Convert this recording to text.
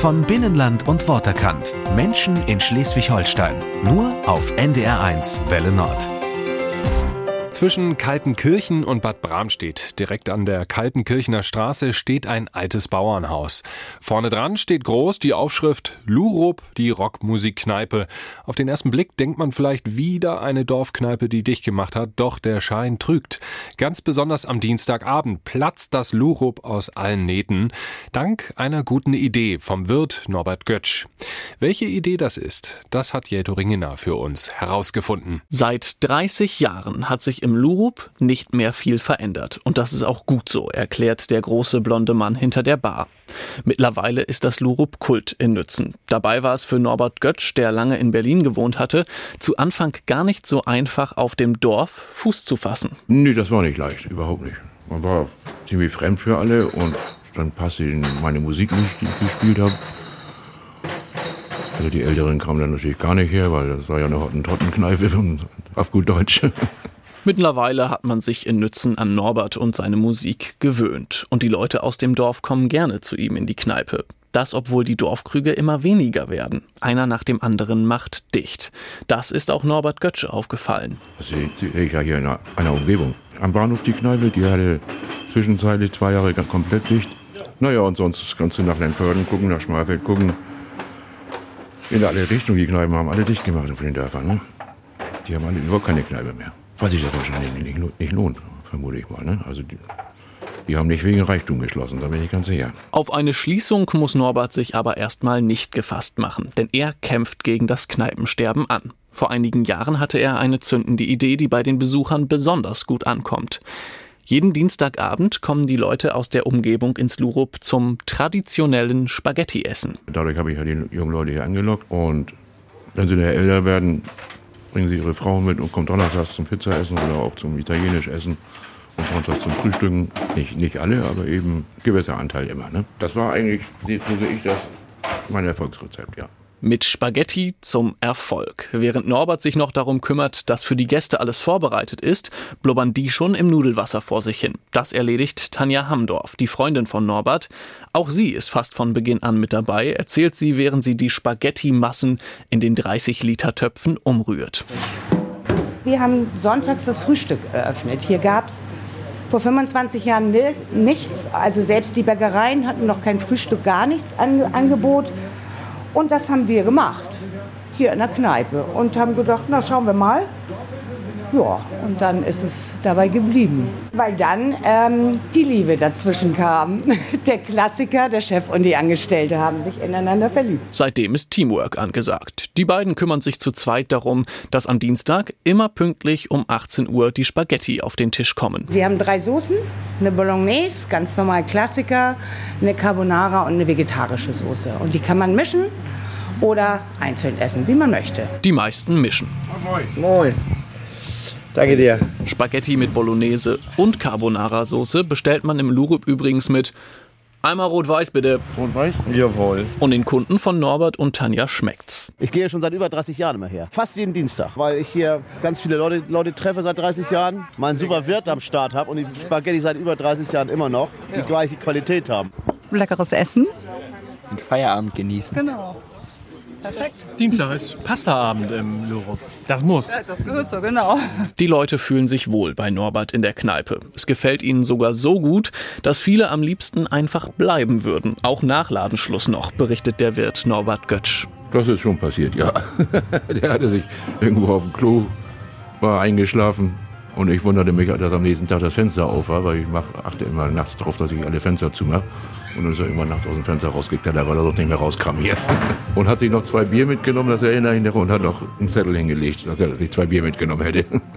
Von Binnenland und Worterkant. Menschen in Schleswig-Holstein. Nur auf NDR1 Welle Nord. Zwischen Kaltenkirchen und Bad Bramstedt, direkt an der Kaltenkirchener Straße, steht ein altes Bauernhaus. Vorne dran steht groß die Aufschrift Lurup, die Rockmusikkneipe. Auf den ersten Blick denkt man vielleicht wieder eine Dorfkneipe, die dicht gemacht hat, doch der Schein trügt. Ganz besonders am Dienstagabend platzt das Lurup aus allen Nähten, dank einer guten Idee vom Wirt Norbert Götsch. Welche Idee das ist, das hat Jeto Ringener für uns herausgefunden. Seit 30 Jahren hat sich im Lurup nicht mehr viel verändert. Und das ist auch gut so, erklärt der große blonde Mann hinter der Bar. Mittlerweile ist das Lurup Kult in Nützen. Dabei war es für Norbert Götsch, der lange in Berlin gewohnt hatte, zu Anfang gar nicht so einfach, auf dem Dorf Fuß zu fassen. Nee, das war nicht leicht, überhaupt nicht. Man war ziemlich fremd für alle und dann passte meine Musik nicht, die ich gespielt habe. Also die Älteren kamen dann natürlich gar nicht her, weil das war ja eine Hottentotten-Kneipe auf gut Deutsch. Mittlerweile hat man sich in Nützen an Norbert und seine Musik gewöhnt. Und die Leute aus dem Dorf kommen gerne zu ihm in die Kneipe. Das, obwohl die Dorfkrüge immer weniger werden. Einer nach dem anderen macht dicht. Das ist auch Norbert Götsch aufgefallen. Das sehe ich ja hier in einer Umgebung. Am Bahnhof die Kneipe, die hatte zwischenzeitlich zwei Jahre komplett dicht. Naja, und sonst kannst du nach Lempörden gucken, nach Schmalfeld gucken. In alle Richtungen, die Kneipen haben alle dicht gemacht auf den Dörfern. Ne? Die haben alle überhaupt keine Kneipe mehr. Weil sich das wahrscheinlich nicht, nicht lohnt, vermute ich mal. Ne? Also die, die haben nicht wegen Reichtum geschlossen, da bin ich ganz sicher. Auf eine Schließung muss Norbert sich aber erstmal nicht gefasst machen, denn er kämpft gegen das Kneipensterben an. Vor einigen Jahren hatte er eine zündende Idee, die bei den Besuchern besonders gut ankommt. Jeden Dienstagabend kommen die Leute aus der Umgebung ins Lurup zum traditionellen Spaghetti-Essen. Dadurch habe ich ja die jungen Leute hier angelockt und wenn sie älter werden, bringen sie ihre Frauen mit und kommen donnerstags zum Pizzaessen oder auch zum italienisch Essen und sonntags zum Frühstücken. Nicht, nicht alle, aber eben gewisser Anteil immer. Ne? Das war eigentlich, so sehe ich das, mein Erfolgsrezept, ja. Mit Spaghetti zum Erfolg. Während Norbert sich noch darum kümmert, dass für die Gäste alles vorbereitet ist, blubbern die schon im Nudelwasser vor sich hin. Das erledigt Tanja Hamdorf, die Freundin von Norbert. Auch sie ist fast von Beginn an mit dabei, erzählt sie, während sie die Spaghetti-Massen in den 30 Liter Töpfen umrührt. Wir haben sonntags das Frühstück eröffnet. Hier gab es vor 25 Jahren nichts. Also selbst die Bäckereien hatten noch kein Frühstück, gar nichts an Angebot. Und das haben wir gemacht, hier in der Kneipe. Und haben gedacht, na schauen wir mal. Ja, und dann ist es dabei geblieben. Weil dann ähm, die Liebe dazwischen kam. Der Klassiker, der Chef und die Angestellte haben sich ineinander verliebt. Seitdem ist Teamwork angesagt. Die beiden kümmern sich zu zweit darum, dass am Dienstag immer pünktlich um 18 Uhr die Spaghetti auf den Tisch kommen. Wir haben drei Soßen, eine Bolognese, ganz normal Klassiker, eine Carbonara und eine vegetarische Soße. Und die kann man mischen oder einzeln essen, wie man möchte. Die meisten mischen. Moin. Moin. Danke dir. Spaghetti mit Bolognese und Carbonara-Soße bestellt man im Lurup übrigens mit Einmal rot-weiß bitte. Rot-weiß? Jawohl. Und den Kunden von Norbert und Tanja schmeckt's. Ich gehe schon seit über 30 Jahren immer her. Fast jeden Dienstag, weil ich hier ganz viele Leute, Leute treffe seit 30 Jahren, meinen super Wirt am Start habe und die Spaghetti seit über 30 Jahren immer noch die gleiche Qualität haben. Leckeres Essen. Und Feierabend genießen. Genau. Perfekt. Dienstag ist Pastaabend im Lurup. Das muss. Ja, das gehört so, genau. Die Leute fühlen sich wohl bei Norbert in der Kneipe. Es gefällt ihnen sogar so gut, dass viele am liebsten einfach bleiben würden. Auch nach Ladenschluss noch, berichtet der Wirt Norbert Götsch. Das ist schon passiert, ja. der hatte sich irgendwo auf dem Klo, war eingeschlafen. Und ich wunderte mich, dass am nächsten Tag das Fenster auf war, weil ich mach, achte immer nachts darauf, dass ich alle Fenster zumache. Und dann ist er irgendwann nachts aus dem Fenster rausgeklettert, weil er sonst nicht mehr rauskam hier. Und hat sich noch zwei Bier mitgenommen, das erinnere ich noch, und hat noch einen Zettel hingelegt, dass er sich zwei Bier mitgenommen hätte.